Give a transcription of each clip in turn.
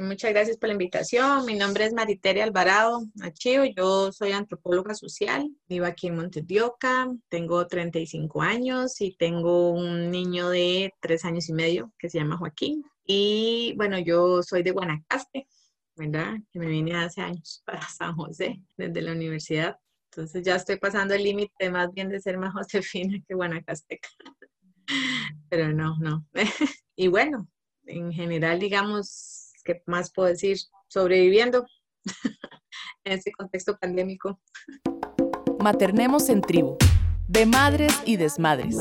muchas gracias por la invitación. Mi nombre es Mariteria Alvarado Achio, yo soy antropóloga social, vivo aquí en Montedioca, tengo 35 años y tengo un niño de 3 años y medio que se llama Joaquín. Y bueno, yo soy de Guanacaste, ¿verdad? Que me vine hace años para San José, desde la universidad. Entonces ya estoy pasando el límite más bien de ser más Josefina que Guanacasteca. Pero no, no. y bueno, en general, digamos, ¿qué más puedo decir? Sobreviviendo en este contexto pandémico. Maternemos en tribu, de madres y desmadres.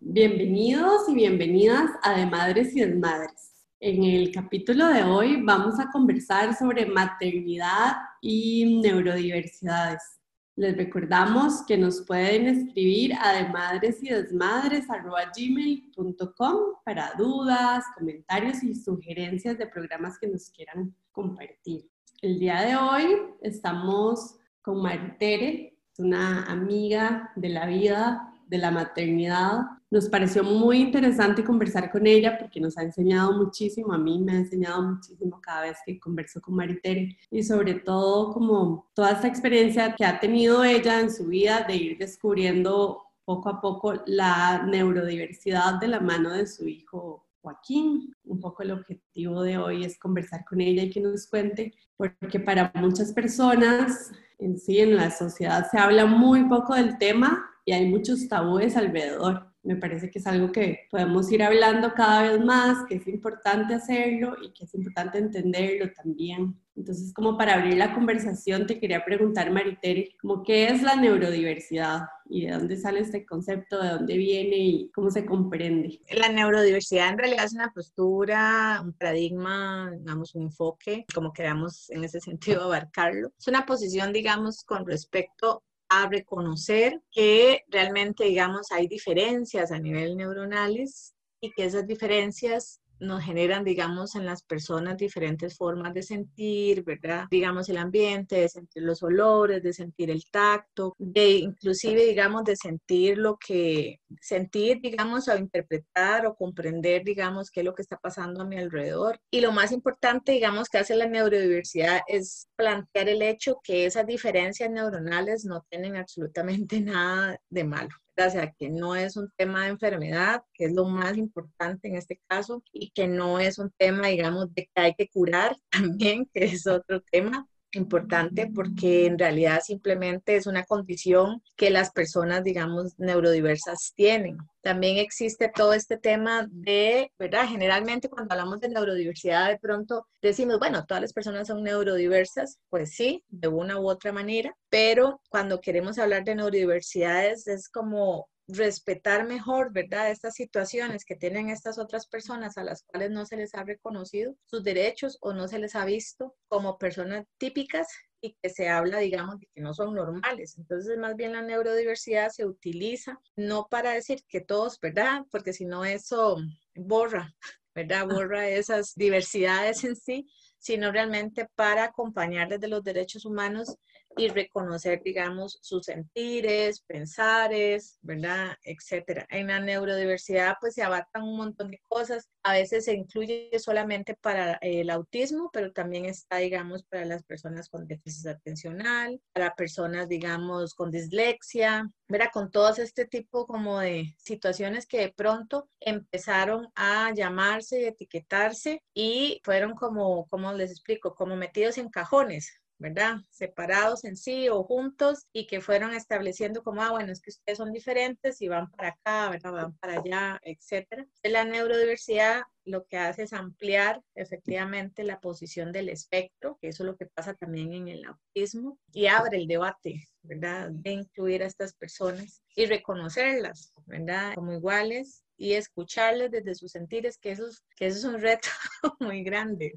Bienvenidos y bienvenidas a De Madres y Desmadres. En el capítulo de hoy vamos a conversar sobre maternidad y neurodiversidades. Les recordamos que nos pueden escribir a demadres y desmadres.gmail.com para dudas, comentarios y sugerencias de programas que nos quieran compartir. El día de hoy estamos con Maritere, una amiga de la vida, de la maternidad, nos pareció muy interesante conversar con ella porque nos ha enseñado muchísimo, a mí me ha enseñado muchísimo cada vez que converso con Maritere y sobre todo como toda esta experiencia que ha tenido ella en su vida de ir descubriendo poco a poco la neurodiversidad de la mano de su hijo Joaquín. Un poco el objetivo de hoy es conversar con ella y que nos cuente, porque para muchas personas en sí, en la sociedad se habla muy poco del tema y hay muchos tabúes alrededor me parece que es algo que podemos ir hablando cada vez más, que es importante hacerlo y que es importante entenderlo también. Entonces, como para abrir la conversación, te quería preguntar, Maritere, como qué es la neurodiversidad y de dónde sale este concepto, de dónde viene y cómo se comprende. La neurodiversidad en realidad es una postura, un paradigma, digamos, un enfoque, como queramos en ese sentido abarcarlo. Es una posición, digamos, con respecto a reconocer que realmente, digamos, hay diferencias a nivel neuronales y que esas diferencias nos generan, digamos, en las personas diferentes formas de sentir, ¿verdad? Digamos, el ambiente, de sentir los olores, de sentir el tacto, de inclusive, digamos, de sentir lo que, sentir, digamos, o interpretar o comprender, digamos, qué es lo que está pasando a mi alrededor. Y lo más importante, digamos, que hace la neurodiversidad es plantear el hecho que esas diferencias neuronales no tienen absolutamente nada de malo o sea, que no es un tema de enfermedad, que es lo más importante en este caso, y que no es un tema, digamos, de que hay que curar también, que es otro tema, importante porque en realidad simplemente es una condición que las personas, digamos, neurodiversas tienen. También existe todo este tema de, ¿verdad? Generalmente cuando hablamos de neurodiversidad, de pronto decimos, bueno, todas las personas son neurodiversas, pues sí, de una u otra manera, pero cuando queremos hablar de neurodiversidades es como respetar mejor, ¿verdad? Estas situaciones que tienen estas otras personas a las cuales no se les ha reconocido sus derechos o no se les ha visto como personas típicas y que se habla, digamos, de que no son normales. Entonces, más bien la neurodiversidad se utiliza no para decir que todos, ¿verdad? Porque si no eso borra, ¿verdad? Ah. Borra esas diversidades en sí, sino realmente para acompañar desde los derechos humanos y reconocer, digamos, sus sentires, pensares, ¿verdad? Etcétera. En la neurodiversidad, pues se abarcan un montón de cosas. A veces se incluye solamente para el autismo, pero también está, digamos, para las personas con déficit atencional, para personas, digamos, con dislexia, ¿verdad? Con todos este tipo como de situaciones que de pronto empezaron a llamarse y etiquetarse y fueron como, ¿cómo les explico? Como metidos en cajones, ¿verdad? Separados en sí o juntos y que fueron estableciendo como, ah, bueno, es que ustedes son diferentes y van para acá, ¿verdad? Van para allá, etcétera. La neurodiversidad lo que hace es ampliar efectivamente la posición del espectro, que eso es lo que pasa también en el autismo, y abre el debate, ¿verdad? De incluir a estas personas y reconocerlas, ¿verdad? Como iguales y escucharles desde sus sentires, que eso, que eso es un reto muy grande.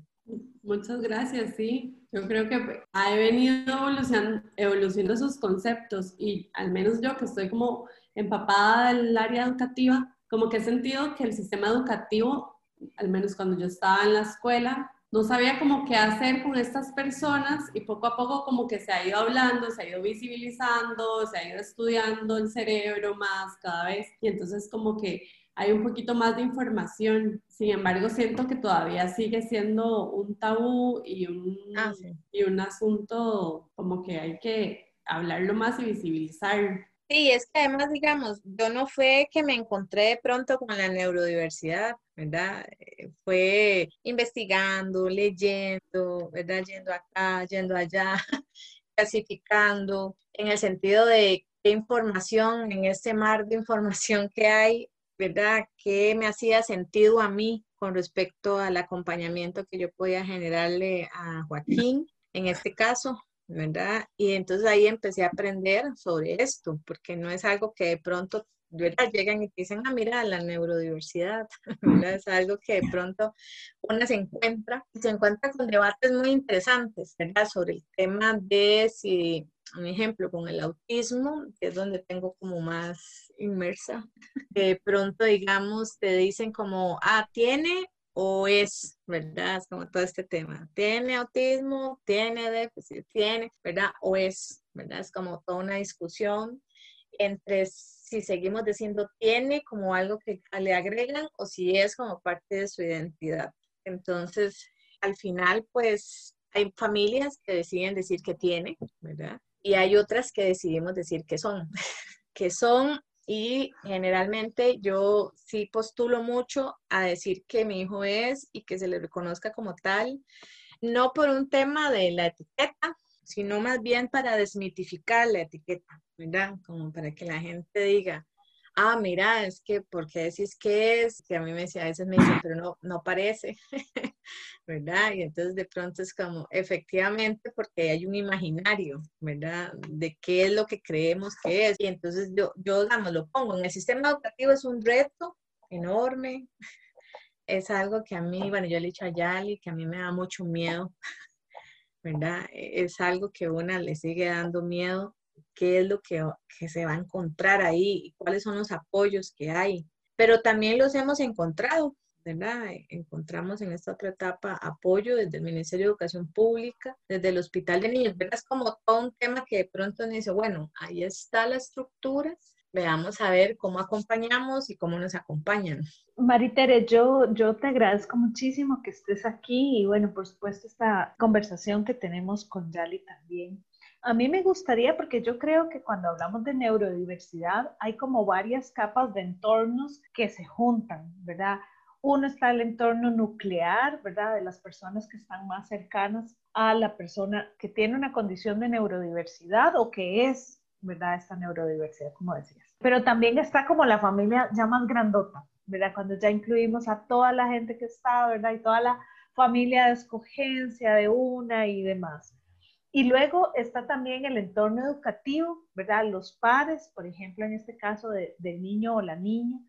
Muchas gracias, sí. Yo creo que ha venido evolucionando, evolucionando sus conceptos y al menos yo que estoy como empapada del área educativa, como que he sentido que el sistema educativo, al menos cuando yo estaba en la escuela, no sabía cómo qué hacer con estas personas y poco a poco como que se ha ido hablando, se ha ido visibilizando, se ha ido estudiando el cerebro más cada vez y entonces como que hay un poquito más de información. Sin embargo, siento que todavía sigue siendo un tabú y un, ah, y un asunto como que hay que hablarlo más y visibilizar. Sí, es que además, digamos, yo no fue que me encontré de pronto con la neurodiversidad, ¿verdad? Eh, fue investigando, leyendo, ¿verdad? Yendo acá, yendo allá, clasificando, en el sentido de qué información, en este mar de información que hay, ¿verdad? ¿Qué me hacía sentido a mí con respecto al acompañamiento que yo podía generarle a Joaquín, en este caso, ¿verdad? Y entonces ahí empecé a aprender sobre esto, porque no es algo que de pronto ¿verdad? llegan y te dicen, ah, mira, la neurodiversidad, ¿verdad? Es algo que de pronto uno se encuentra, se encuentra con debates muy interesantes, ¿verdad? Sobre el tema de si, un ejemplo, con el autismo, que es donde tengo como más inmersa, de pronto, digamos, te dicen como, ah, tiene o es, ¿verdad? Es como todo este tema. Tiene autismo, tiene déficit, tiene, ¿verdad? O es, ¿verdad? Es como toda una discusión entre si seguimos diciendo tiene como algo que le agregan o si es como parte de su identidad. Entonces, al final, pues hay familias que deciden decir que tiene, ¿verdad? Y hay otras que decidimos decir que son, que son y generalmente yo sí postulo mucho a decir que mi hijo es y que se le reconozca como tal, no por un tema de la etiqueta, sino más bien para desmitificar la etiqueta, ¿verdad? Como para que la gente diga, ah, mira, es que, ¿por qué decís que es? Que a mí me decía, a veces me dicen, pero no, no parece, ¿verdad? Y entonces de pronto es como, efectivamente, porque hay un imaginario, ¿verdad? De qué es lo que creemos que es. Y entonces yo, yo digamos, lo pongo, en el sistema educativo es un reto enorme, es algo que a mí, bueno, yo le he dicho a Yali, que a mí me da mucho miedo, ¿verdad? Es algo que una le sigue dando miedo qué es lo que, se va a encontrar ahí y cuáles son los apoyos que hay. Pero también los hemos encontrado, ¿verdad? Encontramos en esta otra etapa apoyo desde el Ministerio de Educación Pública, desde el Hospital de Niños, ¿verdad? Es como todo un tema que de pronto nos dice, bueno, ahí está la estructura, veamos a ver cómo acompañamos y cómo nos acompañan. Maritere, yo, yo te agradezco muchísimo que estés aquí y bueno, por supuesto esta conversación que tenemos con Yali también. A mí me gustaría, porque yo creo que cuando hablamos de neurodiversidad hay como varias capas de entornos que se juntan, ¿verdad? Uno está el entorno nuclear, ¿verdad? De las personas que están más cercanas a la persona que tiene una condición de neurodiversidad o que es, ¿verdad? Esta neurodiversidad, como decías. Pero también está como la familia ya más grandota, ¿verdad? Cuando ya incluimos a toda la gente que está, ¿verdad? Y toda la familia de escogencia de una y demás. Y luego está también el entorno educativo, ¿verdad? Los pares, por ejemplo, en este caso del niño o la niña.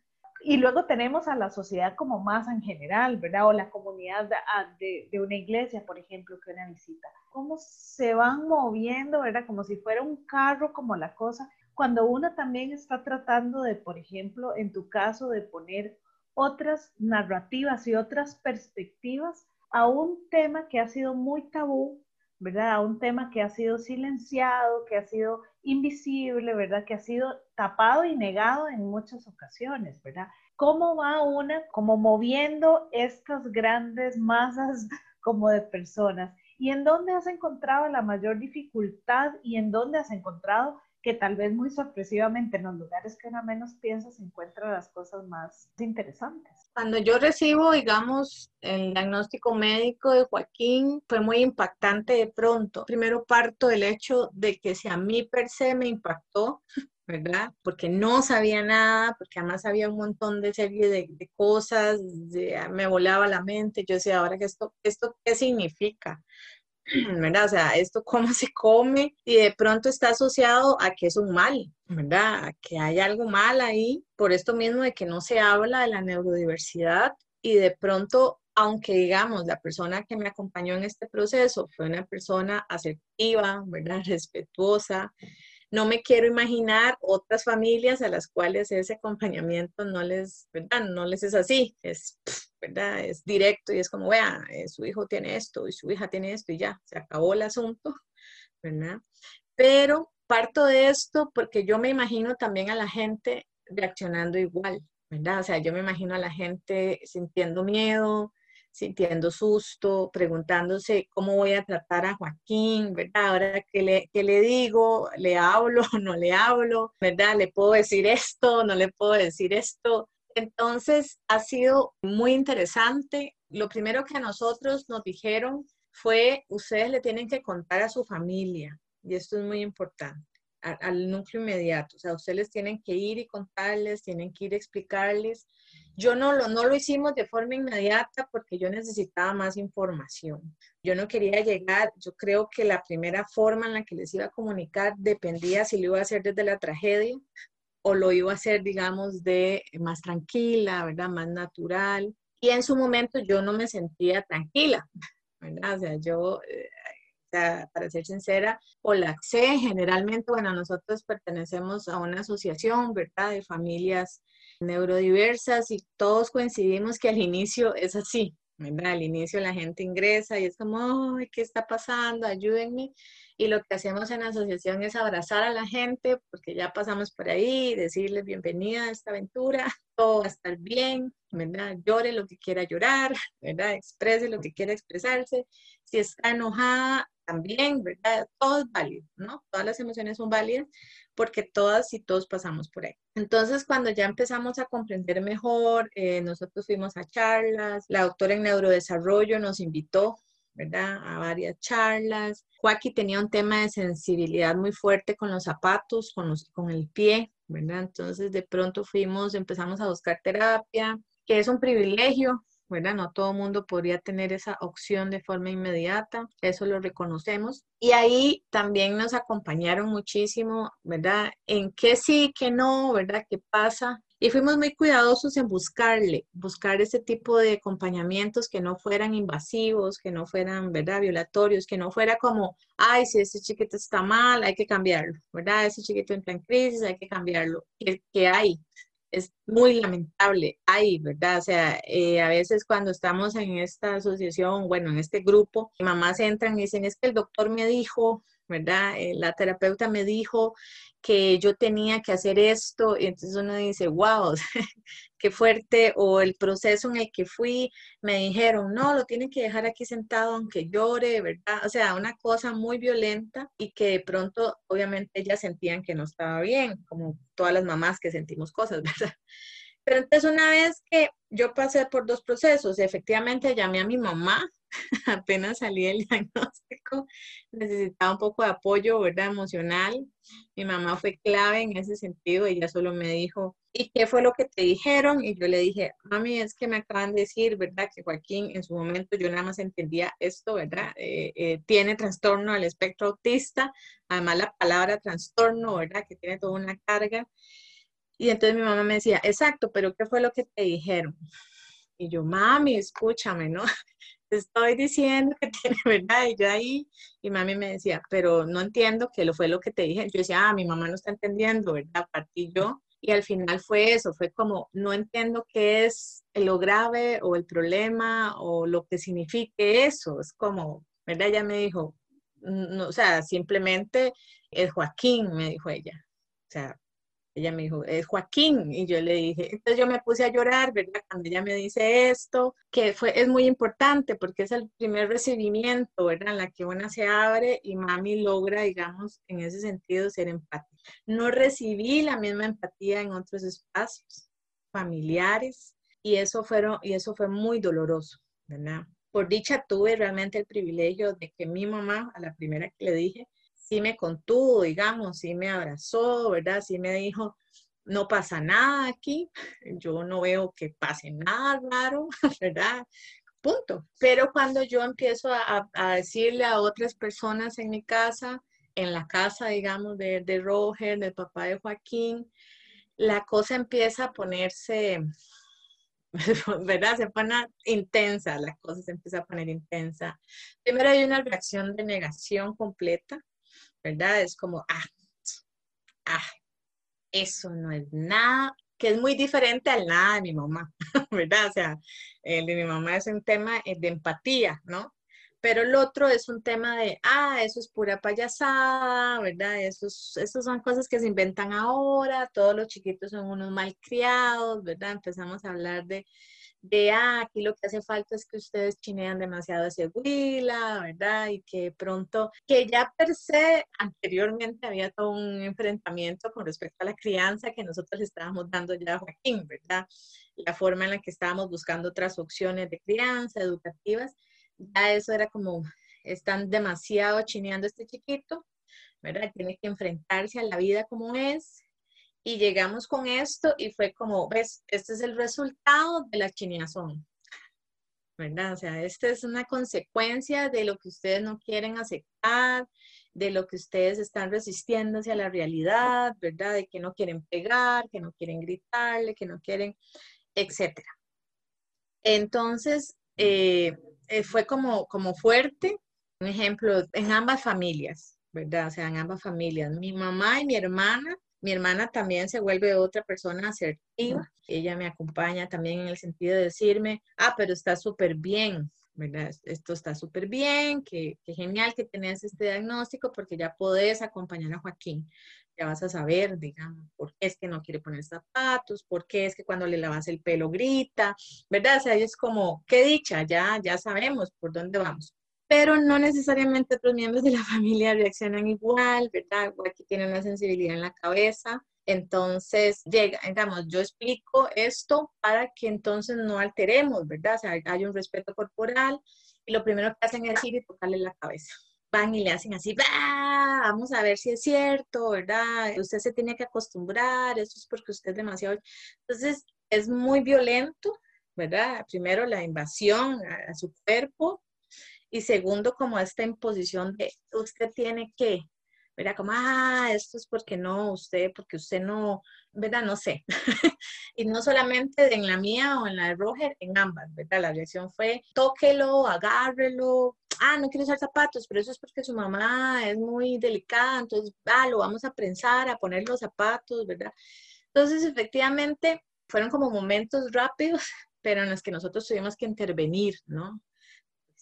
Y luego tenemos a la sociedad como más en general, ¿verdad? O la comunidad ah, de, de, una iglesia, por ejemplo, que una visita. Cómo se van moviendo, ¿verdad? Como si fuera un carro, como la cosa. Cuando uno también está tratando de, por ejemplo, en tu caso, de poner otras narrativas y otras perspectivas a un tema que ha sido muy tabú ¿verdad? A un tema que ha sido silenciado, que ha sido invisible, ¿verdad? Que ha sido tapado y negado en muchas ocasiones, ¿verdad? ¿Cómo va una como moviendo estas grandes masas como de personas? ¿Y en dónde has encontrado la mayor dificultad y en dónde has encontrado que tal vez muy sorpresivamente en los lugares que uno menos piensa se encuentran las cosas más interesantes. Cuando yo recibo, digamos, el diagnóstico médico de Joaquín, fue muy impactante de pronto. Primero parto del hecho de que si a mí per se me impactó, ¿verdad? Porque no sabía nada, porque además había un montón de serie de, cosas, me volaba la mente, yo decía, ahora esto, ¿esto qué significa? ¿verdad? O sea, esto cómo se come y de pronto está asociado a que es un mal, ¿verdad? Que hay algo mal ahí, por esto mismo de que no se habla de la neurodiversidad y de pronto, aunque digamos, la persona que me acompañó en este proceso fue una persona asertiva, ¿verdad? Respetuosa, no me quiero imaginar otras familias a las cuales ese acompañamiento no les, ¿verdad? No les es así, es, ¿verdad? Es directo y es como, vea, eh, su hijo tiene esto y su hija tiene esto y ya, se acabó el asunto, ¿verdad? Pero parto de esto porque yo me imagino también a la gente reaccionando igual, ¿verdad? O sea, yo me imagino a la gente sintiendo miedo, sintiendo susto, preguntándose cómo voy a tratar a Joaquín, ¿verdad? Ahora, ¿qué le, qué le digo? ¿Le hablo? ¿No le hablo? ¿Verdad? ¿Le puedo decir esto? ¿No le puedo decir esto? Entonces, ha sido muy interesante. Lo primero que a nosotros nos dijeron fue, ustedes le tienen que contar a su familia, y esto es muy importante al núcleo inmediato. O sea, ustedes tienen que ir y contarles, tienen que ir a explicarles. Yo no lo, no lo hicimos de forma inmediata porque yo necesitaba más información. Yo no quería llegar, yo creo que la primera forma en la que les iba a comunicar dependía si lo iba a hacer desde la tragedia o lo iba a hacer, digamos, de más tranquila, ¿verdad? Más natural. Y en su momento yo no me sentía tranquila, ¿verdad? O sea, yo eh, para ser sincera, C generalmente, bueno, nosotros pertenecemos a una asociación, ¿verdad?, de familias neurodiversas y todos coincidimos que al inicio es así, ¿verdad? Al inicio la gente ingresa y es como, ay, ¿qué está pasando? Ayúdenme. Y lo que hacemos en la asociación es abrazar a la gente porque ya pasamos por ahí, decirles bienvenida a esta aventura, todo va a estar bien, ¿verdad? Llore lo que quiera llorar, ¿verdad? Exprese lo que quiera expresarse. Si está enojada, también, ¿verdad? Todo es válido, ¿no? Todas las emociones son válidas porque todas y todos pasamos por ahí. Entonces, cuando ya empezamos a comprender mejor, eh, nosotros fuimos a charlas, la doctora en neurodesarrollo nos invitó, ¿verdad? A varias charlas. Joaquín tenía un tema de sensibilidad muy fuerte con los zapatos, con, los, con el pie, ¿verdad? Entonces, de pronto fuimos, empezamos a buscar terapia, que es un privilegio, ¿verdad? No todo mundo podría tener esa opción de forma inmediata, eso lo reconocemos. Y ahí también nos acompañaron muchísimo, ¿verdad? En qué sí, qué no, ¿verdad? ¿Qué pasa? Y fuimos muy cuidadosos en buscarle, buscar ese tipo de acompañamientos que no fueran invasivos, que no fueran, ¿verdad? Violatorios, que no fuera como, ay, si ese chiquito está mal, hay que cambiarlo, ¿verdad? Ese chiquito entra en crisis, hay que cambiarlo. ¿Qué, hay? es muy lamentable. Hay, ¿verdad? O sea, eh, a veces cuando estamos en esta asociación, bueno, en este grupo, mamás entran y dicen, es que el doctor me dijo, ¿verdad? Eh, la terapeuta me dijo que yo tenía que hacer esto, y entonces uno dice, wow, qué fuerte, o el proceso en el que fui, me dijeron, no, lo tienen que dejar aquí sentado aunque llore, ¿verdad? O sea, una cosa muy violenta y que de pronto, obviamente, ellas sentían que no estaba bien, como todas las mamás que sentimos cosas, ¿verdad? Pero entonces una vez que yo pasé por dos procesos, efectivamente llamé a mi mamá, apenas salí del diagnóstico, necesitaba un poco de apoyo, ¿verdad? Emocional. Mi mamá fue clave en ese sentido, ella solo me dijo, ¿y qué fue lo que te dijeron? Y yo le dije, mami, es que me acaban de decir, ¿verdad? Que Joaquín en su momento yo nada más entendía esto, ¿verdad? Eh, eh, tiene trastorno al espectro autista, además la palabra trastorno, ¿verdad? Que tiene toda una carga. Y entonces mi mamá me decía, exacto, pero ¿qué fue lo que te dijeron? Y yo, mami, escúchame, ¿no? Te estoy diciendo que tiene verdad. Y yo ahí, y mami me decía, pero no entiendo qué lo fue lo que te dije. Yo decía, ah, mi mamá no está entendiendo, ¿verdad? Partí yo. Y al final fue eso, fue como, no entiendo qué es lo grave o el problema o lo que signifique eso. Es como, ¿verdad? Ella me dijo, no, o sea, simplemente es Joaquín, me dijo ella. O sea, ella me dijo, es Joaquín. Y yo le dije, entonces yo me puse a llorar, ¿verdad? Cuando ella me dice esto, que fue, es muy importante porque es el primer recibimiento, ¿verdad? En la que una se abre y mami logra, digamos, en ese sentido ser empática. No recibí la misma empatía en otros espacios familiares y eso, fueron, y eso fue muy doloroso, ¿verdad? Por dicha tuve realmente el privilegio de que mi mamá, a la primera que le dije, sí me contuvo, digamos, sí me abrazó, ¿verdad? Sí me dijo, no pasa nada aquí, yo no veo que pase nada raro, ¿verdad? Punto. Pero cuando yo empiezo a, decirle a otras personas en mi casa, en la casa, digamos, de, de Roger, del papá de Joaquín, la cosa empieza a ponerse, ¿verdad? Se pone intensa, la cosa se empieza a poner intensa. Primero hay una reacción de negación completa, ¿verdad? Es como, ah, ah, eso no es nada, que es muy diferente al nada de mi mamá, ¿verdad? O sea, el de mi mamá es un tema eh, de empatía, ¿no? Pero el otro es un tema de, ah, eso es pura payasada, ¿verdad? Esos, esos son cosas que se inventan ahora, todos los chiquitos son unos malcriados, ¿verdad? Empezamos a hablar de, de, ah, aquí lo que hace falta es que ustedes chinean demasiado ese huila, ¿verdad? Y que pronto, que ya per se anteriormente había todo un enfrentamiento con respecto a la crianza que nosotros le estábamos dando ya a Joaquín, ¿verdad? La forma en la que estábamos buscando otras opciones de crianza, educativas, ya eso era como, están demasiado chineando este chiquito, ¿verdad? Tiene que enfrentarse a la vida como es, y llegamos con esto y fue como, ves, este es el resultado de la chineazón, ¿verdad? O sea, esta es una consecuencia de lo que ustedes no quieren aceptar, de lo que ustedes están resistiendo hacia la realidad, ¿verdad? De que no quieren pegar, que no quieren gritarle, que no quieren, etcétera. Entonces, eh, eh, fue como, como fuerte, un ejemplo, en ambas familias, ¿verdad? O sea, en ambas familias. Mi mamá y mi hermana mi hermana también se vuelve otra persona asertiva. Ella me acompaña también en el sentido de decirme, ah, pero está súper bien, ¿verdad? Esto está súper bien, qué, genial que tenés este diagnóstico porque ya podés acompañar a Joaquín. Ya vas a saber, digamos, por qué es que no quiere poner zapatos, por qué es que cuando le lavas el pelo grita, ¿verdad? O sea, es como, qué dicha, ya, ya sabemos por dónde vamos pero no necesariamente otros miembros de la familia reaccionan igual, ¿verdad? Aquí tiene una sensibilidad en la cabeza. Entonces, llega, digamos, yo explico esto para que entonces no alteremos, ¿verdad? O sea, hay un respeto corporal y lo primero que hacen es ir y tocarle la cabeza. Van y le hacen así, vamos a ver si es cierto, ¿verdad? Usted se tiene que acostumbrar, eso es porque usted es demasiado... Entonces, es muy violento, ¿verdad? Primero la invasión a su cuerpo, y segundo, como esta imposición de usted tiene que, ¿verdad? Como, ah, esto es porque no, usted, porque usted no, ¿verdad? No sé. y no solamente en la mía o en la de Roger, en ambas, ¿verdad? La reacción fue, tóquelo, agárrelo. Ah, no quiere usar zapatos, pero eso es porque su mamá es muy delicada, entonces, ah, lo vamos a prensar, a poner los zapatos, ¿verdad? Entonces, efectivamente, fueron como momentos rápidos, pero en los que nosotros tuvimos que intervenir, ¿no?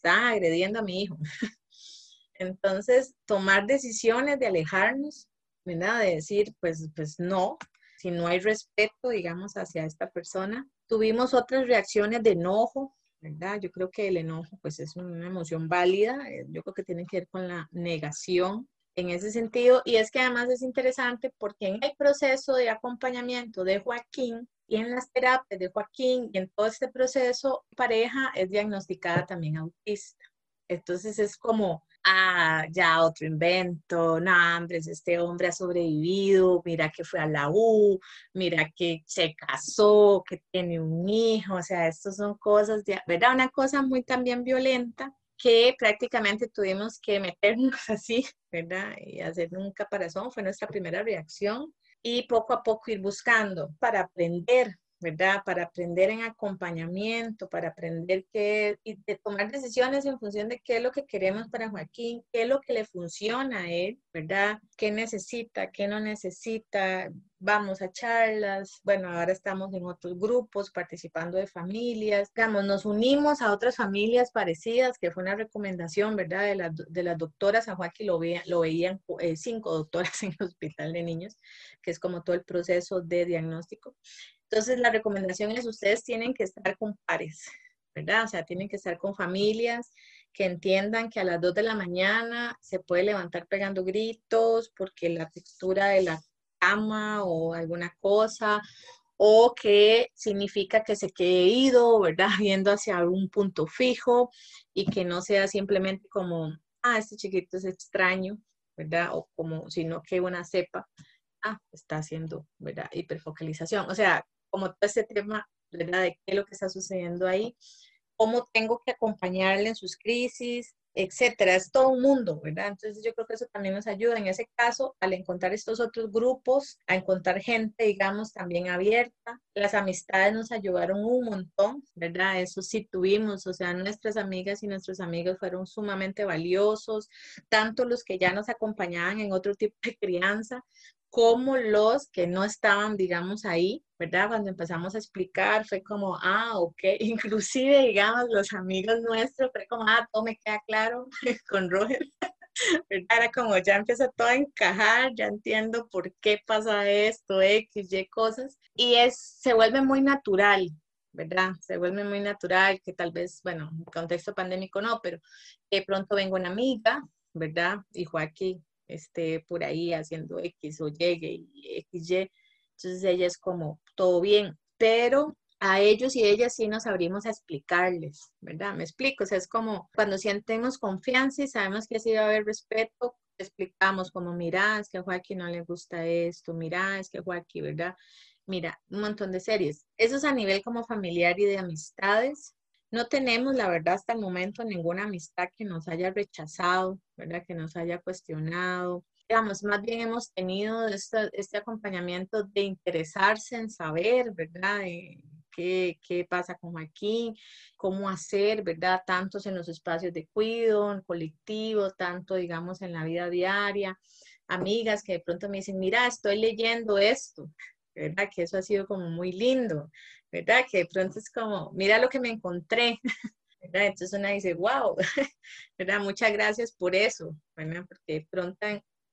Está agrediendo a mi hijo. Entonces, tomar decisiones de alejarnos, ¿verdad? De decir, pues, pues no, si no hay respeto, digamos, hacia esta persona. Tuvimos otras reacciones de enojo, ¿verdad? Yo creo que el enojo, pues, es una emoción válida. Eh, yo creo que tiene que ver con la negación en ese sentido. Y es que además es interesante porque en el proceso de acompañamiento de Joaquín, y en las terapias de Joaquín y en todo este proceso, pareja es diagnosticada también autista. Entonces es como, ah, ya otro invento, no, hombre, este hombre ha sobrevivido, mira que fue a la U, mira que se casó, que tiene un hijo, o sea, estas son cosas, de, ¿verdad? Una cosa muy también violenta que prácticamente tuvimos que meternos así, ¿verdad? Y hacer un caparazón, fue nuestra primera reacción y poco a poco ir buscando para aprender, ¿verdad? Para aprender en acompañamiento, para aprender qué y tomar decisiones en función de qué es lo que queremos para Joaquín, qué es lo que le funciona a él, ¿verdad? ¿Qué necesita, qué no necesita? Vamos a charlas, bueno, ahora estamos en otros grupos participando de familias, digamos, nos unimos a otras familias parecidas, que fue una recomendación, ¿verdad? De, la, de las doctoras, a Joaquín lo, veían, lo veían eh, cinco doctoras en el hospital de niños, que es como todo el proceso de diagnóstico. Entonces, la recomendación es ustedes tienen que estar con pares, ¿verdad? O sea, tienen que estar con familias que entiendan que a las 2 de la mañana se puede levantar pegando gritos porque la textura de la cama o alguna cosa, o que significa que se quede ido, ¿verdad? Viendo hacia un punto fijo y que no sea simplemente como, ah, este chiquito es extraño, ¿verdad? O como, sino que una cepa, ah, está haciendo, ¿verdad? Hiperfocalización. O sea, como todo ese tema, ¿verdad? De qué es lo que está sucediendo ahí, cómo tengo que acompañarle en sus crisis, etcétera. Es todo un mundo, ¿verdad? Entonces yo creo que eso también nos ayuda en ese caso al encontrar estos otros grupos, a encontrar gente, digamos, también abierta. Las amistades nos ayudaron un montón, ¿verdad? Eso sí tuvimos, o sea, nuestras amigas y nuestros amigos fueron sumamente valiosos, tanto los que ya nos acompañaban en otro tipo de crianza, cómo los que no estaban, digamos, ahí, ¿verdad? Cuando empezamos a explicar, fue como, ah, ok, inclusive, digamos, los amigos nuestros, fue como, ah, todo me queda claro con Roger. ¿verdad? Era como ya empieza todo a encajar, ya entiendo por qué pasa esto, X, Y cosas, y es, se vuelve muy natural, ¿verdad? Se vuelve muy natural que tal vez, bueno, en contexto pandémico no, pero de pronto venga una amiga, ¿verdad? Y Joaquín esté por ahí haciendo X o llegue y X, Y. Entonces ella es como, todo bien, pero a ellos y ellas sí nos abrimos a explicarles, ¿verdad? Me explico, o sea, es como cuando sientemos confianza y sabemos que así va a haber respeto, explicamos como, mira, es que a Joaquín no le gusta esto, mira, es que Joaquín, ¿verdad? Mira, un montón de series. Eso es a nivel como familiar y de amistades. No tenemos, la verdad, hasta el momento ninguna amistad que nos haya rechazado, ¿verdad? Que nos haya cuestionado. Digamos, más bien hemos tenido este, acompañamiento de interesarse en saber, ¿verdad? qué, pasa con Joaquín, cómo hacer, ¿verdad? Tantos en los espacios de cuidado, en colectivo, tanto, digamos, en la vida diaria. Amigas que de pronto me dicen, mira, estoy leyendo esto, ¿verdad? Que eso ha sido como muy lindo, ¿verdad? Que de pronto es como, mira lo que me encontré, ¿verdad? Entonces una dice, wow, ¿verdad? Muchas gracias por eso, ¿verdad? Porque de pronto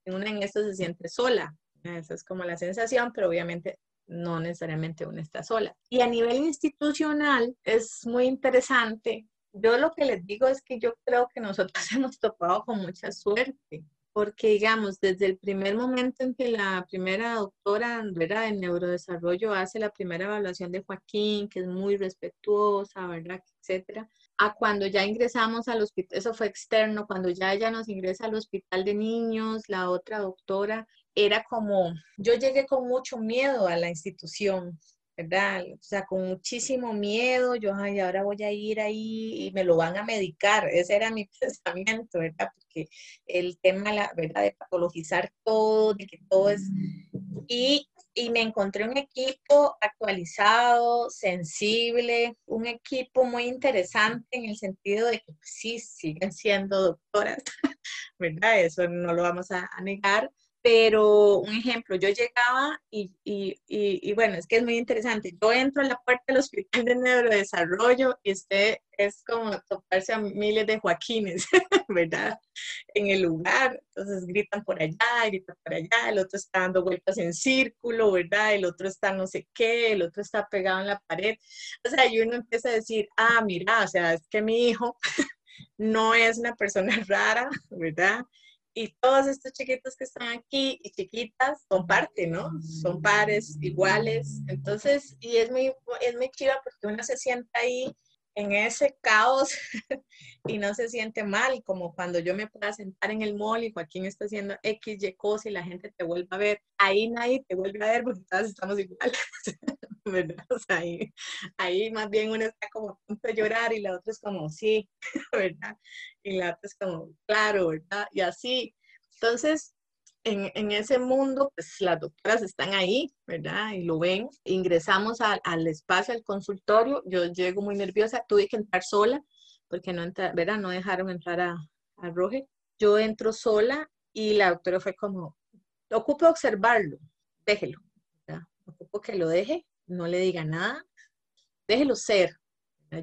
una en esto se siente sola, esa es como la sensación, pero obviamente no necesariamente una está sola. Y a nivel institucional es muy interesante. Yo lo que les digo es que yo creo que nosotros hemos topado con mucha suerte, porque digamos, desde el primer momento en que la primera doctora ¿verdad? en neurodesarrollo hace la primera evaluación de Joaquín, que es muy respetuosa, ¿verdad? etcétera, a cuando ya ingresamos al hospital, eso fue externo, cuando ya ella nos ingresa al hospital de niños, la otra doctora era como, yo llegué con mucho miedo a la institución, ¿verdad? O sea, con muchísimo miedo, yo, ay, ahora voy a ir ahí y me lo van a medicar, ese era mi pensamiento, ¿verdad? Porque el tema, la, ¿verdad? De patologizar todo, de que todo es... Y, y me encontré un equipo actualizado, sensible, un equipo muy interesante en el sentido de que pues, sí, siguen siendo doctoras, ¿verdad? Eso no lo vamos a, a negar, pero un ejemplo, yo llegaba y, y, y, bueno, es que es muy interesante. Yo entro a la puerta del Hospital de Neurodesarrollo y usted es como toparse a miles de Joaquines, ¿verdad? En el lugar. Entonces gritan por allá, gritan por allá, el otro está dando vueltas en círculo, ¿verdad? El otro está no sé qué, el otro está pegado en la pared. O sea, y uno empieza a decir, ah, mira, o sea, es que mi hijo no es una persona rara, ¿verdad? Y todos estos chiquitos que están aquí y chiquitas son parte, ¿no? Son pares iguales. Entonces, y es muy, es muy chiva porque uno se sienta ahí en ese caos y no se siente mal, como cuando yo me pueda sentar en el mall y Joaquín está haciendo X, Y cosas y la gente te vuelve a ver. Ahí nadie te vuelve a ver porque todas estamos iguales. ahí, ahí más bien uno está como a punto de llorar y la otra es como, sí, ¿verdad? Y la otra es como, claro, ¿verdad? Y así. Entonces, en, en, ese mundo, pues las doctoras están ahí, ¿verdad? Y lo ven. Ingresamos al espacio, al consultorio. Yo llego muy nerviosa, tuve que entrar sola, porque no, entra, ¿verdad? no dejaron entrar a, a Roger. Yo entro sola y la doctora fue como, ocupo observarlo, déjelo. Ocupo que lo deje no le diga nada, déjelo ser.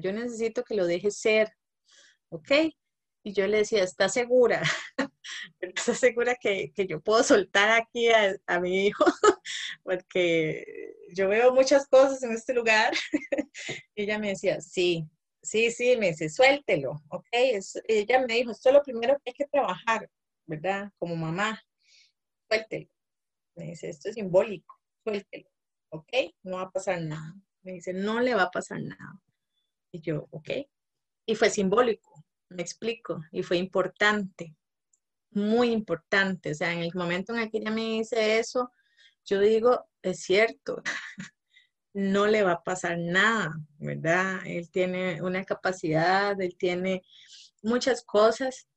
Yo necesito que lo deje ser, ¿ok? Y yo le decía, ¿estás segura? ¿Estás segura que, yo puedo soltar aquí a, a, mi hijo? Porque yo veo muchas cosas en este lugar. y ella me decía, sí, sí, sí, me dice, suéltelo, ¿ok? ella me dijo, esto es lo primero que hay que trabajar, ¿verdad? Como mamá, suéltelo. Me dice, esto es simbólico, suéltelo. ¿Ok? No va a pasar nada. Me dice, no le va a pasar nada. Y yo, ok. Y fue simbólico, me explico, y fue importante, muy importante. O sea, en el momento en el que ella me dice eso, yo digo, es cierto, no le va a pasar nada, ¿verdad? Él tiene una capacidad, él tiene muchas cosas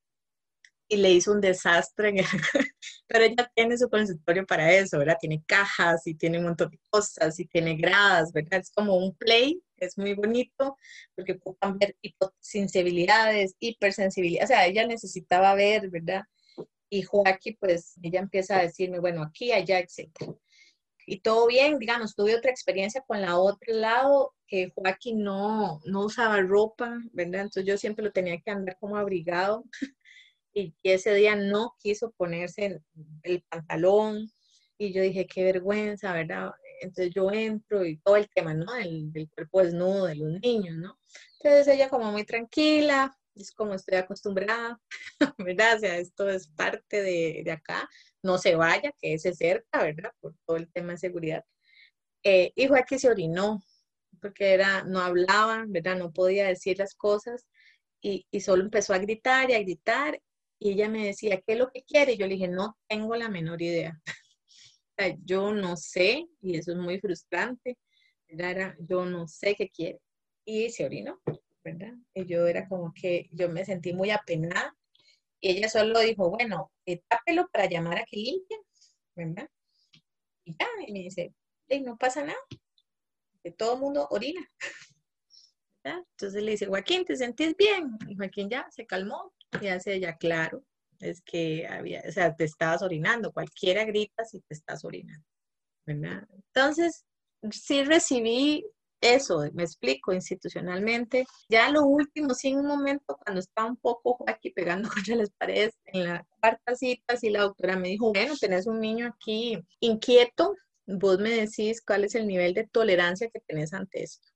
y le hizo un desastre, pero ella tiene su consultorio para eso, ¿verdad? Tiene cajas y tiene un montón de cosas y tiene gradas, ¿verdad? Es como un play, es muy bonito porque ocupan ver hipersensibilidades, hipersensibilidad, o sea, ella necesitaba ver, ¿verdad? Y Joaquín, pues ella empieza a decirme, bueno, aquí, allá, etcétera. Y todo bien, digamos, tuve otra experiencia con la otro lado, que Joaquín no, no usaba ropa, ¿verdad? Entonces yo siempre lo tenía que andar como abrigado. y ese día no quiso ponerse el pantalón. Y yo dije, qué vergüenza, ¿verdad? Entonces yo entro y todo el tema, ¿no? El, del cuerpo desnudo de los niños, ¿no? Entonces ella como muy tranquila, es como estoy acostumbrada, ¿verdad? O sea, esto es parte de, de acá, no se vaya, que ese cerca, ¿verdad? Por todo el tema de seguridad. Eh, y fue que se orinó, porque era, no hablaba, ¿verdad? No podía decir las cosas y, y solo empezó a gritar y a gritar y ella me decía, ¿qué es lo que quiere? Y yo le dije, no tengo la menor idea. yo no sé, y eso es muy frustrante, ¿verdad? Yo no sé qué quiere. Y se orinó, ¿verdad? Y yo era como que yo me sentí muy apenada. Y ella solo dijo, bueno, eh, tápelo para llamar a que limpien, ¿verdad? Y ya, y me dice, no pasa nada, que todo el mundo orina. ¿verdad? Entonces le dice, Joaquín, ¿te sentís bien? Y Joaquín ya se calmó y hace ella, claro, es que había, o sea, te estabas orinando, cualquiera grita si te estás orinando. Entonces, sí recibí eso, me explico, institucionalmente. Ya lo último, sí, en un momento cuando estaba un poco aquí pegando contra las paredes, en la cuarta cita, sí la doctora me dijo, bueno, tenés un niño aquí inquieto, vos me decís cuál es el nivel de tolerancia que tenés ante esto.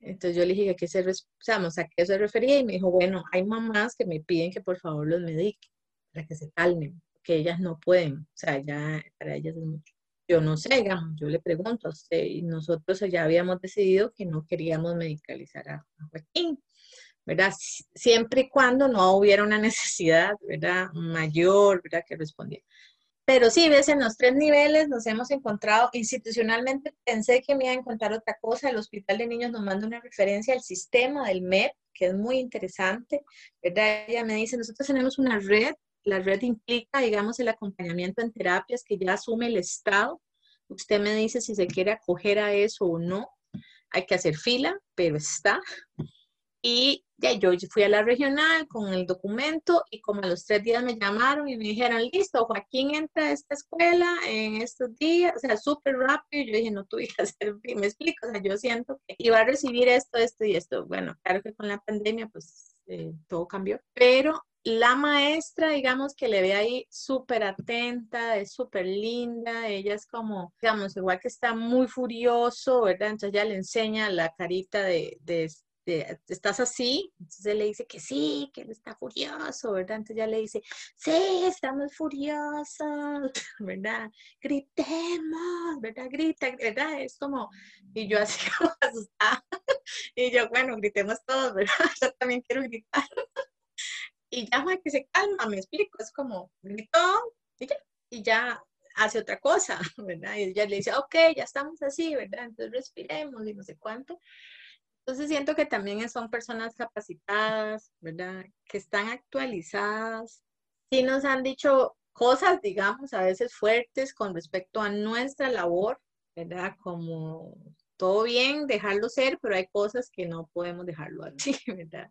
Entonces yo le dije que se, o sea, a qué se refería y me dijo, bueno, hay mamás que me piden que por favor los medique para que se calmen, que ellas no pueden, o sea, ya para ellas es mucho. Yo no sé, digamos, yo le pregunto a usted y nosotros ya habíamos decidido que no queríamos medicalizar a, Joaquín, ¿verdad? Siempre y cuando no hubiera una necesidad, ¿verdad? Mayor, ¿verdad? Que respondiera. Pero sí, ves, en los tres niveles nos hemos encontrado institucionalmente, pensé que me iba a encontrar otra cosa, el Hospital de Niños nos manda una referencia al sistema del MEP, que es muy interesante, ¿verdad? Ella me dice, nosotros tenemos una red la red implica, digamos, el acompañamiento en terapias que ya asume el Estado. Usted me dice si se quiere acoger a eso o no. Hay que hacer fila, pero está. Y ya yo fui a la regional con el documento y como a los tres días me llamaron y me dijeron, listo, Joaquín entra a esta escuela en estos días, o sea, súper rápido. Yo dije, no tuve que hacer, me explico, o sea, yo siento que iba a recibir esto, esto y esto. Bueno, claro que con la pandemia, pues eh, todo cambió, pero la maestra, digamos, que le ve ahí súper atenta, es súper linda, ella es como, digamos, igual que está muy furioso, ¿verdad? Entonces ya le enseña la carita de, de, estás así, entonces le dice que sí, que él está furioso, ¿verdad? Entonces ya le dice, sí, estamos furiosos, ¿verdad? Gritemos, ¿verdad? Grita, ¿verdad? Es como, y yo así como asustada, y yo, bueno, gritemos todos, ¿verdad? Yo también quiero gritar y ya que se calma, me explico, es como gritó y ya, y ya hace otra cosa, ¿verdad? Y ya le dice, ok, ya estamos así, ¿verdad? Entonces respiremos y no sé cuánto. Entonces siento que también son personas capacitadas, ¿verdad? Que están actualizadas. Sí nos han dicho cosas, digamos, a veces fuertes con respecto a nuestra labor, ¿verdad? Como todo bien, dejarlo ser, pero hay cosas que no podemos dejarlo así, ¿verdad?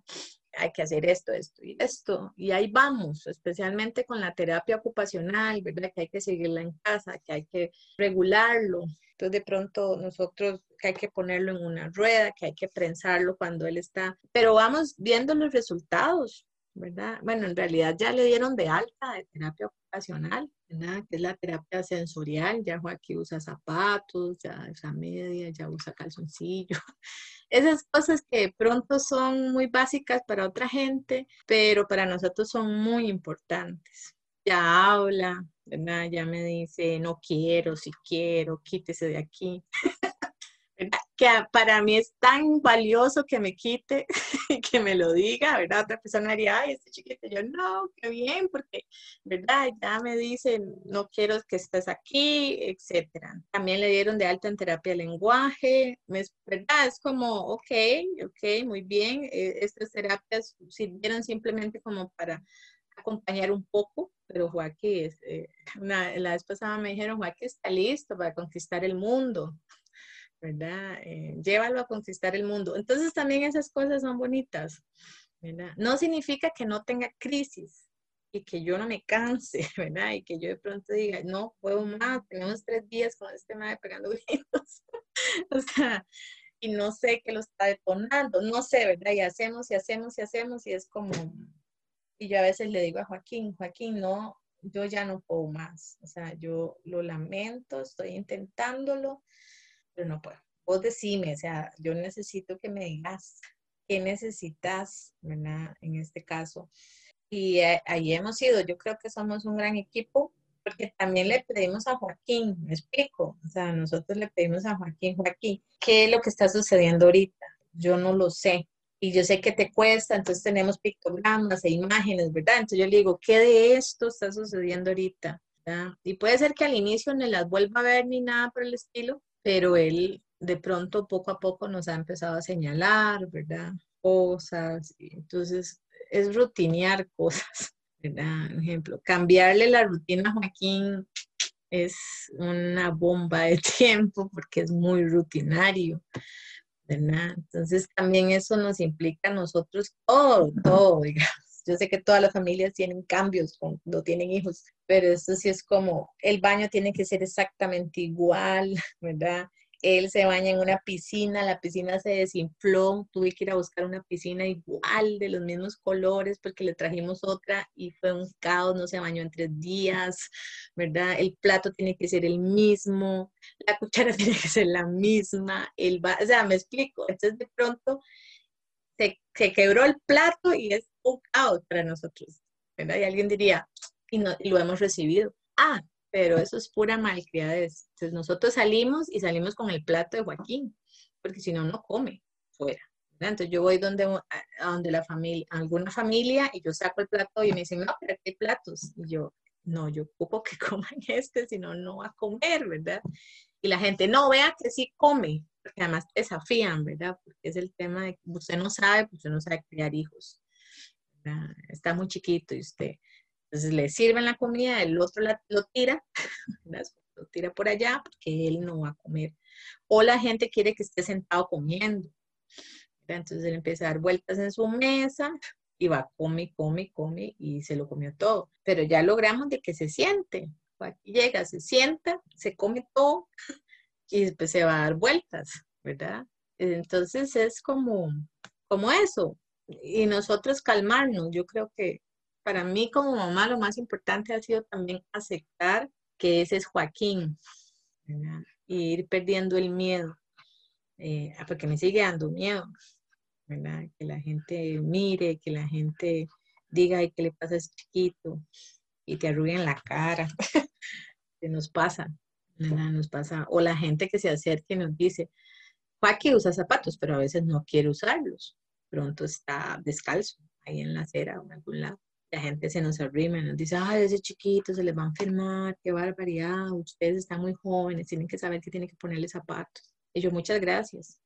Hay que hacer esto, esto y esto. Y ahí vamos, especialmente con la terapia ocupacional, ¿verdad? Que hay que seguirla en casa, que hay que regularlo. Entonces de pronto nosotros que hay que ponerlo en una rueda, que hay que prensarlo cuando él está, pero vamos viendo los resultados, Bueno, en realidad ya le dieron de alta de terapia ocupacional. Que es la terapia sensorial, ya Joaquín usa zapatos, ya usa media, ya usa calzoncillo. Esas cosas que pronto son muy básicas para otra gente, pero para nosotros son muy importantes. Ya habla, ¿verdad? Ya me dice, no quiero, si quiero, quítese de aquí. Que para mí es tan valioso que me quite y que me lo diga, ¿verdad? Otra persona diría, ay, este chiquito, yo no, qué bien, porque, ¿verdad? Ya me dicen, no quiero que estés aquí, etcétera. También le dieron de alta en terapia de lenguaje, ¿verdad? Es como, ok, ok, muy bien. Eh, estas terapias sirvieron simplemente como para acompañar un poco, pero Joaquín, eh, la vez pasada me dijeron, Joaquín está listo para conquistar el mundo. ¿Verdad? Eh, llévalo a conquistar el mundo. Entonces también esas cosas son bonitas, ¿verdad? No significa que no tenga crisis. y que yo no me canse, ¿verdad? Y que yo de pronto diga, no puedo más, tenemos tres días con este madre pegando gritos. o sea, y no sé qué lo está detonando, no sé, ¿verdad? Y hacemos y hacemos y hacemos y es como, y yo a veces le digo a Joaquín, Joaquín, no, yo ya no puedo más, o sea, yo lo lamento, estoy intentándolo, pero no puedo. Vos decime, o sea, yo necesito que me digas qué necesitas, ¿verdad? En este caso. Y eh, ahí hemos ido, yo creo que somos un gran equipo, porque también le pedimos a Joaquín, me explico, o sea, nosotros le pedimos a Joaquín, Joaquín, ¿qué es lo que está sucediendo ahorita? Yo no lo sé. Y yo sé que te cuesta, entonces tenemos pictogramas e imágenes, ¿verdad? Entonces yo le digo, ¿qué de esto está sucediendo ahorita? Y puede ser que al inicio no las vuelva a ver ni nada por el estilo, pero él de pronto poco a poco nos ha empezado a señalar, ¿verdad? Cosas. Entonces es rutinear cosas. ¿verdad? ejemplo, cambiarle la rutina a Joaquín es una bomba de tiempo porque es muy rutinario. Entonces también eso nos implica a nosotros todo, todo, digamos. Yo sé que todas las familias tienen cambios cuando tienen hijos, pero esto sí es como, el baño tiene que ser exactamente igual, ¿verdad? él se baña en una piscina, la piscina se desinfló, tuve que ir a buscar una piscina igual, de los mismos colores, porque le trajimos otra y fue un caos, no se bañó en tres días, ¿verdad? El plato tiene que ser el mismo, la cuchara tiene que ser la misma, el o sea, me explico, entonces de pronto se, quebró el plato y es un caos para nosotros, ¿verdad? Y alguien diría, y, no, y lo hemos recibido. Ah, pero eso es pura malcriadez. Entonces nosotros salimos y salimos con el plato de Joaquín, porque si no, no come fuera. Entonces yo voy donde, a donde la familia, alguna familia y yo saco el plato y me dicen, no, pero hay platos. Y yo, no, yo ocupo que coman este, si no, no va a comer, ¿verdad? Y la gente, no, vea que sí come, porque además desafían, ¿verdad? Porque es el tema de usted no sabe, pues usted no sabe criar hijos. Está muy chiquito y usted entonces le sirven la comida, el otro lo tira, lo tira por allá porque él no va a comer. O la gente quiere que esté sentado comiendo. Entonces él empieza a dar vueltas en su mesa y va, come, come, come y se lo comió todo. Pero ya logramos de que se siente. Aquí llega, se sienta, se come todo y después se va a dar vueltas, ¿verdad? Entonces es como, como eso. Y nosotros calmarnos, yo creo que para mí como mamá lo más importante ha sido también aceptar que ese es Joaquín y ir perdiendo el miedo, eh, porque me sigue dando miedo, que la gente mire, que la gente diga Ay, qué le pasa a ese chiquito y te arruguen la cara, que nos pasa, nos pasa, o la gente que se acerca y nos dice, Joaquín usa zapatos, pero a veces no quiere usarlos, pronto está descalzo ahí en la acera o en algún lado la gente se nos arrima nos dice, ay, ese chiquito se les va a enfermar, qué barbaridad, ustedes están muy jóvenes, tienen que saber que tienen que ponerle zapatos. Y yo, muchas gracias.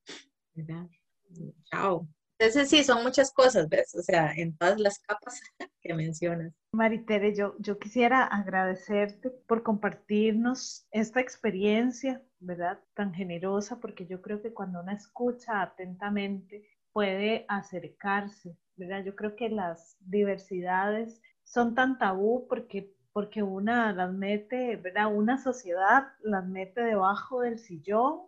Chao. Entonces sí, son muchas cosas, ¿ves? O sea, en todas las capas que mencionas. Maritere, yo, yo quisiera agradecerte por compartirnos esta experiencia, ¿verdad? Tan generosa, porque yo creo que cuando uno escucha atentamente puede acercarse yo creo que las diversidades son tan tabú porque, porque una las mete, ¿verdad? Una sociedad las mete debajo del sillón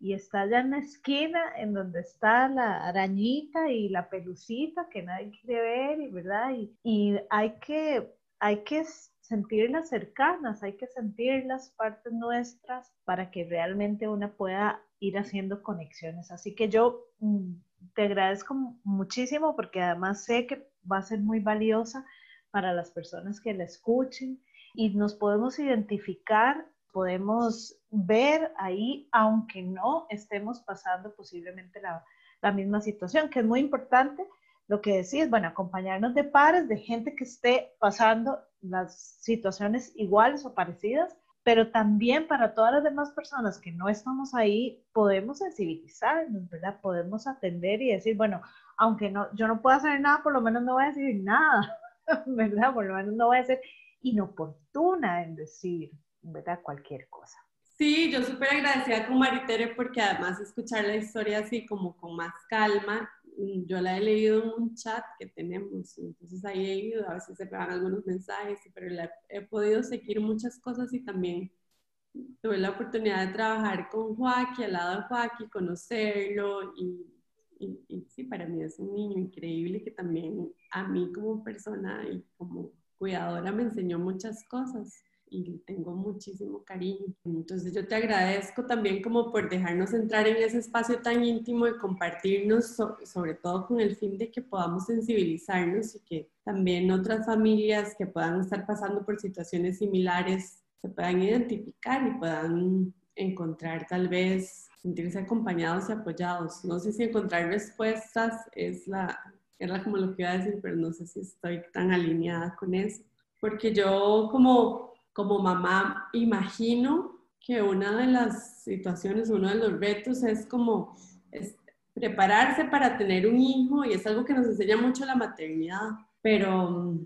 y está allá en la esquina en donde está la arañita y la pelucita que nadie quiere ver, ¿verdad? Y, y hay, que, hay que sentirlas cercanas, hay que sentir las partes nuestras para que realmente una pueda ir haciendo conexiones. Así que yo mm, te agradezco muchísimo porque además sé que va a ser muy valiosa para las personas que la escuchen y nos podemos identificar, podemos ver ahí, aunque no estemos pasando posiblemente la, la misma situación, que es muy importante lo que decís, bueno, acompañarnos de pares, de gente que esté pasando las situaciones iguales o parecidas pero también para todas las demás personas que no estamos ahí, podemos sensibilizarnos, ¿verdad? Podemos atender y decir, bueno, aunque no, yo no puedo hacer nada, por lo menos no voy a decir nada, ¿verdad? Por lo menos no voy a ser inoportuna en decir, ¿verdad? Cualquier cosa. Sí, yo súper agradecida con Maritere porque además escuchar la historia así como con más calma yo la he leído en un chat que tenemos, entonces ahí he ido, a veces se pegan algunos mensajes, pero he podido seguir muchas cosas y también tuve la oportunidad de trabajar con Joaquín, al lado de Joaquín, conocerlo y, y, sí, para mí es un niño increíble que también a mí como persona y como cuidadora me enseñó muchas cosas y tengo muchísimo cariño. Entonces yo te agradezco también como por dejarnos entrar en ese espacio tan íntimo y compartirnos, sobre todo con el fin de que podamos sensibilizarnos y que también otras familias que puedan estar pasando por situaciones similares se puedan identificar y puedan encontrar tal vez sentirse acompañados y apoyados. No sé si encontrar respuestas es la, era como lo que iba a decir, pero no sé si estoy tan alineada con eso. Porque yo como, como mamá imagino que una de las situaciones, uno de los retos es como prepararse para tener un hijo y es algo que nos enseña mucho la maternidad, pero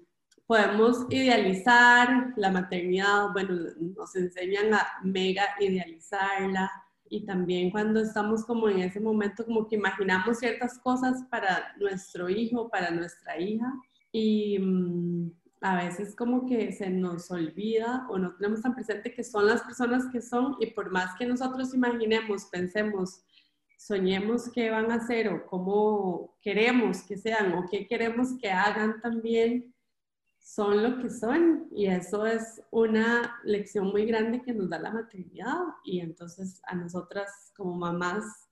podemos idealizar la maternidad, bueno, nos enseñan a mega idealizarla y también cuando estamos como en ese momento como que imaginamos ciertas cosas para nuestro hijo, para nuestra hija y mm, a veces como que se nos olvida o no tenemos tan presente que son las personas que son y por más que nosotros imaginemos, pensemos, soñemos qué van a hacer o cómo queremos que sean o qué queremos que hagan también, son lo que son. Y eso es una lección muy grande que nos da la maternidad. Y entonces a nosotras como mamás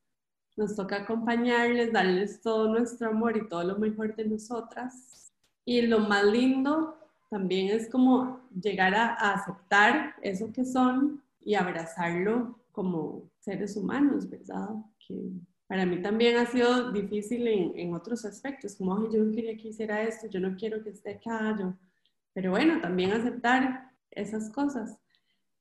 nos toca acompañarles, darles todo nuestro amor y todo lo mejor de nosotras y lo más lindo también es como llegar a, aceptar eso que son y abrazarlo como seres humanos, ¿verdad? Que para mí también ha sido difícil en, en otros aspectos, como, yo no quería que hiciera esto, yo no quiero que esté acá, yo pero bueno, también aceptar esas cosas.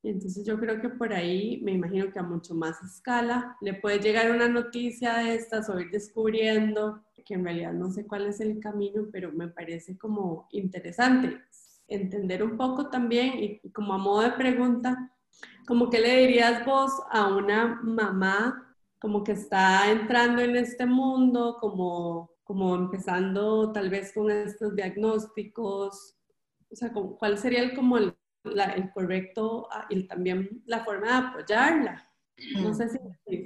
Entonces yo creo que por ahí me imagino que a mucho más escala le puede llegar una noticia de estas o ir descubriendo, que en realidad no sé cuál es el camino, pero me parece como interesante entender un poco también y como a modo de pregunta, como que le dirías vos a una mamá como que está entrando en este mundo, como, como empezando tal vez con estos diagnósticos, o sea, ¿cuál sería el, como el, correcto ah, y también la forma de apoyarla? No sé si,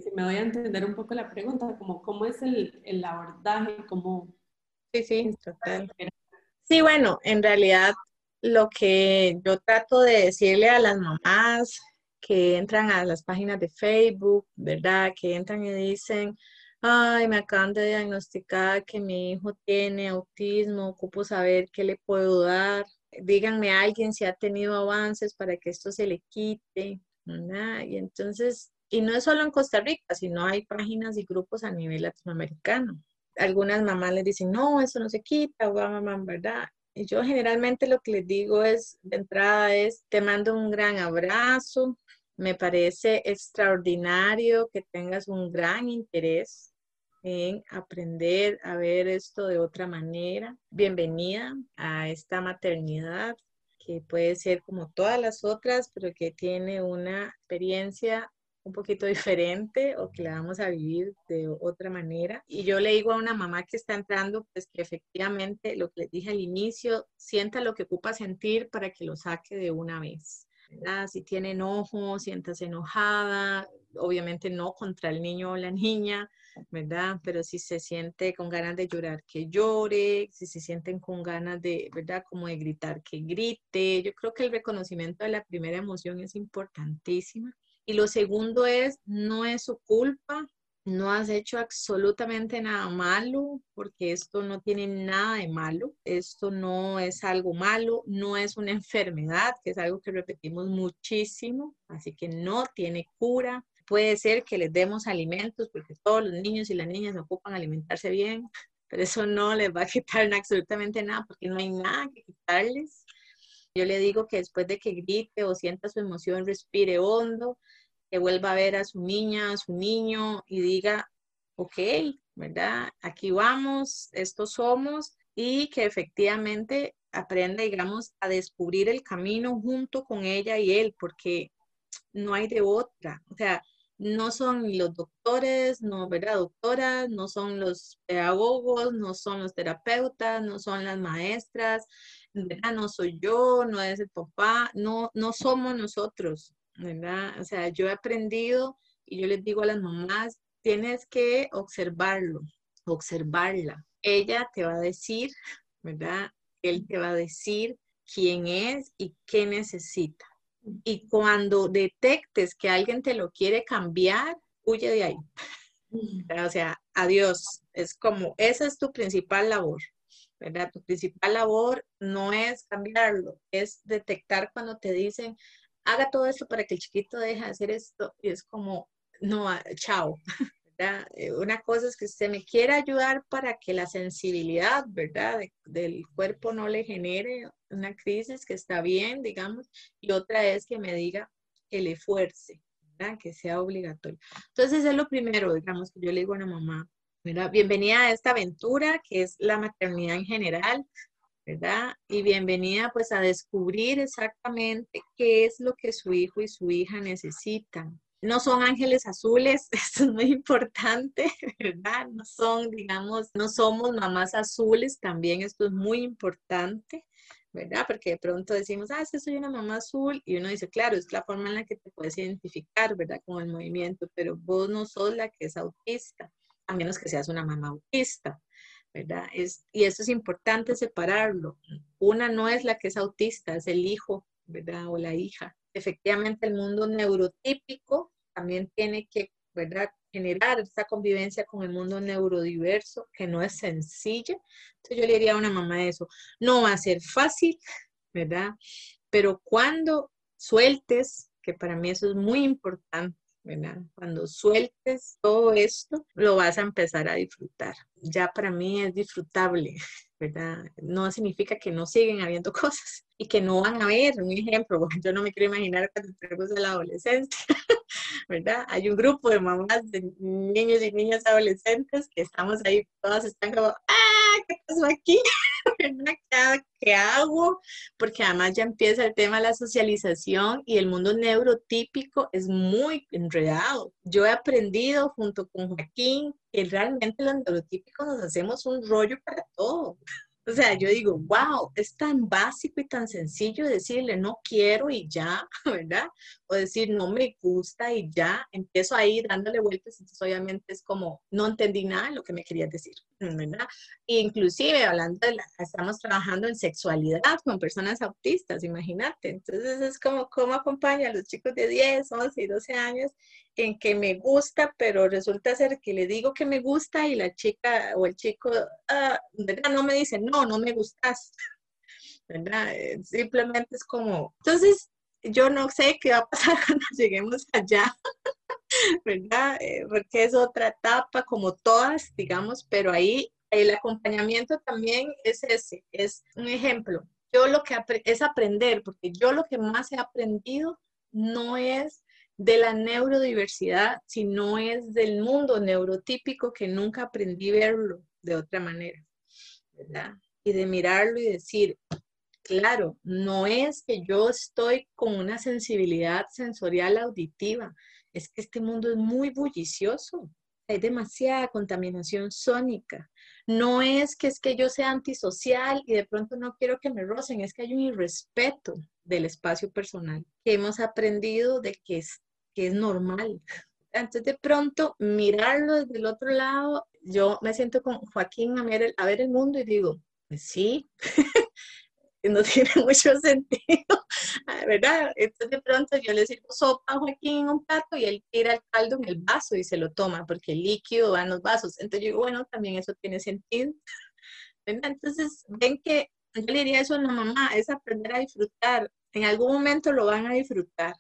si, me doy a entender un poco la pregunta, como cómo es el, el abordaje, cómo... Sí, sí, total. Sí, bueno, en realidad lo que yo trato de decirle a las mamás que entran a las páginas de Facebook, ¿verdad? Que entran y dicen, ay, me acaban de diagnosticar que mi hijo tiene autismo, ocupo saber qué le puedo dar díganme a alguien si ha tenido avances para que esto se le quite, Y entonces, y no es solo en Costa Rica, sino hay páginas y grupos a nivel latinoamericano. Algunas mamás les dicen, no, eso no se quita, mamá, ¿verdad? Y yo generalmente lo que les digo es, de entrada es, te mando un gran abrazo, me parece extraordinario que tengas un gran interés en aprender a ver esto de otra manera. Bienvenida a esta maternidad que puede ser como todas las otras, pero que tiene una experiencia un poquito diferente o que la vamos a vivir de otra manera. Y yo le digo a una mamá que está entrando, pues que efectivamente lo que les dije al inicio, sienta lo que ocupa sentir para que lo saque de una vez. Si tiene enojo, siéntase enojada, obviamente no contra el niño o la niña, ¿verdad? Pero si se siente con ganas de llorar, que llore, si se sienten con ganas de, ¿verdad? Como de gritar, que grite. Yo creo que el reconocimiento de la primera emoción es importantísima. Y lo segundo es, no es su culpa, no has hecho absolutamente nada malo, porque esto no tiene nada de malo, esto no es algo malo, no es una enfermedad, que es algo que repetimos muchísimo, así que no tiene cura, puede ser que les demos alimentos, porque todos los niños y las niñas ocupan alimentarse bien, pero eso no les va a quitar absolutamente nada, porque no hay nada que quitarles. Yo le digo que después de que grite o sienta su emoción, respire hondo, que vuelva a ver a su niña, a su niño y diga, ok, ¿verdad? Aquí vamos, estos somos, y que efectivamente aprenda, digamos, a descubrir el camino junto con ella y él, porque no hay de otra. O sea, no son los doctores, no, ¿verdad? Doctoras, no son los pedagogos, no son los terapeutas, no son las maestras. No soy yo, no es el papá, no, no somos nosotros, ¿verdad? O sea, yo he aprendido y yo les digo a las mamás, tienes que observarlo, observarla. Ella te va a decir, ¿verdad? Él te va a decir quién es y qué necesita. Y cuando detectes que alguien te lo quiere cambiar, huye de ahí. O sea, adiós. Es como, esa es tu principal labor, ¿verdad? Tu principal labor no es cambiarlo, es detectar cuando te dicen, haga todo esto para que el chiquito deje de hacer esto. Y es como, no, chao. Eh, una cosa es que usted me quiera ayudar para que la sensibilidad, ¿verdad?, del cuerpo no le genere una crisis que está bien, digamos, y otra es que me diga que le fuerce, ¿verdad? que sea obligatorio. Entonces es lo primero, digamos, que yo le digo a una mamá, ¿verdad? Bienvenida a esta aventura que es la maternidad en general, ¿verdad? Y bienvenida pues a descubrir exactamente qué es lo que su hijo y su hija necesitan, no son ángeles azules, esto es muy importante, ¿verdad? No son, digamos, no somos mamás azules, también esto es muy importante, ¿verdad? Porque de pronto decimos, ah, es que soy una mamá azul, y uno dice, claro, es la forma en la que te puedes identificar, ¿verdad? Con el movimiento, pero vos no sos la que es autista, a menos que seas una mamá autista. ¿Verdad? Y eso es importante separarlo. Una no es la que es autista, es el hijo, ¿verdad? O la hija efectivamente el mundo neurotípico también tiene que, generar esta convivencia con el mundo neurodiverso, que no es sencilla. Entonces yo le diría a una mamá eso, no va a ser fácil. Pero cuando sueltes, que para mí eso es muy importante, Cuando sueltes todo esto, lo vas a empezar a disfrutar. Ya para mí es disfrutable, ¿verdad? No significa que no siguen habiendo cosas y que no van a haber. Un ejemplo, yo no me quiero imaginar cuando tenemos a la adolescencia, ¿verdad? Hay un grupo de mamás de niños y niñas adolescentes que estamos ahí, todas están como, ¡ah! ¿Qué pasó aquí? ¿Qué hago? Porque además ya empieza el tema de la socialización y el mundo neurotípico es muy enredado. Yo he aprendido junto con Joaquín que realmente los neurotípicos nos hacemos un rollo para todo. O sea, yo digo, wow, es tan básico y tan sencillo decirle no quiero y ya, ¿verdad? O decir no me gusta y ya, empiezo ahí dándole vueltas, entonces obviamente es como, no entendí nada lo que me querías decir, ¿verdad? Inclusive hablando de la, estamos trabajando en sexualidad con personas autistas, imagínate, entonces es como, ¿cómo acompaña a los chicos de 10, 11 y 12 años en que me gusta, pero resulta ser que le digo que me gusta y la chica o el chico, ah. No me dice, no, no me gustas, ¿verdad? Eh, simplemente es como, entonces yo no sé qué va a pasar cuando lleguemos allá, ¿verdad? Eh, porque es otra etapa, como todas, digamos, pero ahí el acompañamiento también es ese, es un ejemplo. Yo lo que es aprender, porque yo lo que más he aprendido no es de la neurodiversidad, sino es del mundo neurotípico que nunca aprendí verlo de otra manera, ¿verdad? Y de mirarlo y decir, claro, no es que yo estoy con una sensibilidad sensorial auditiva, es que este mundo es muy bullicioso, hay demasiada contaminación sónica. No es que es que yo sea antisocial y de pronto no quiero que me rocen, es que hay un irrespeto del espacio personal que hemos aprendido de que es que es normal. Entonces de pronto mirarlo desde el otro lado, yo me siento con Joaquín a ver el, mundo y digo, pues sí, no tiene mucho sentido, ¿verdad? Entonces de pronto yo le sirvo sopa a Joaquín en un plato y él tira el caldo en el vaso y se lo toma porque el líquido va en los vasos. Entonces yo digo, bueno, también eso tiene sentido. Entonces ven que yo le diría eso a la mamá, es aprender a disfrutar. En algún momento lo van a disfrutar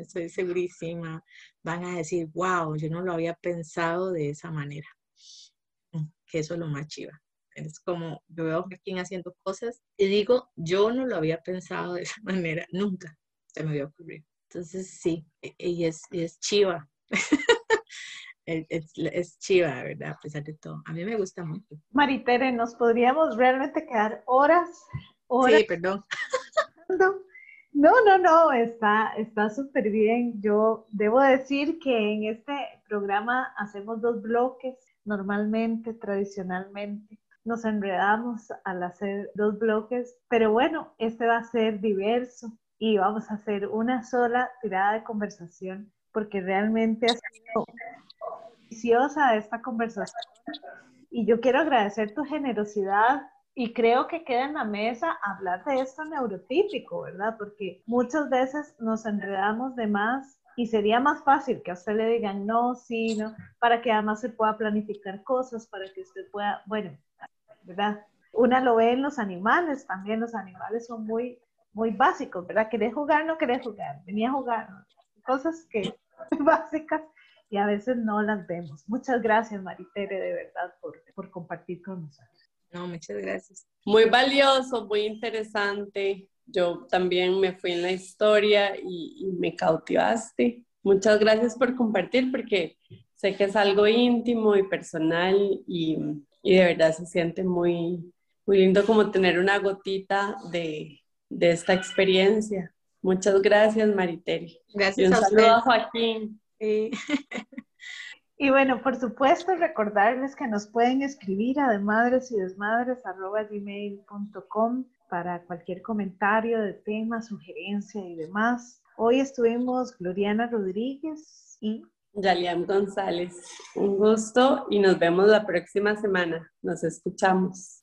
estoy segurísima, van a decir, wow, yo no lo había pensado de esa manera. Mm, que eso es lo más chiva. Es como, yo veo a Joaquín haciendo cosas y digo, yo no lo había pensado de esa manera, nunca se me había ocurrido. Entonces, sí, e, y es, es chiva. es, es, chiva, ¿verdad? A pesar de todo. A mí me gusta mucho. Maritere, nos podríamos realmente quedar horas, horas. Sí, perdón. No, no, no, está está súper bien. Yo debo decir que en este programa hacemos dos bloques normalmente, tradicionalmente. Nos enredamos al hacer dos bloques, pero bueno, este va a ser diverso y vamos a hacer una sola tirada de conversación porque realmente ha sido deliciosa esta conversación y yo quiero agradecer tu generosidad y creo que queda en la mesa hablar de esto neurotípico, ¿verdad? Porque muchas veces nos enredamos de más y sería más fácil que a usted le digan no, sí, no, para que además se pueda planificar cosas, para que usted pueda, bueno, ¿verdad? Una lo ve en los animales, también los animales son muy, muy básicos, ¿verdad? ¿Querés jugar? No querés jugar, venía a jugar, cosas que básicas y a veces no las vemos. Muchas gracias, Maritere, de verdad, por, por compartir con nosotros. No, muchas gracias. Muy valioso, muy interesante. Yo también me fui en la historia y, me cautivaste. Muchas gracias por compartir porque sé que es algo íntimo y personal y, y de verdad se siente muy, muy lindo como tener una gotita de, de esta experiencia. Muchas gracias, Mariteri. Gracias y un a saludo a Joaquín. Y bueno, por supuesto, recordarles que nos pueden escribir a madres y gmail.com para cualquier comentario de tema, sugerencia y demás. Hoy estuvimos Gloriana Rodríguez y Yalian González. Un gusto y nos vemos la próxima semana. Nos escuchamos.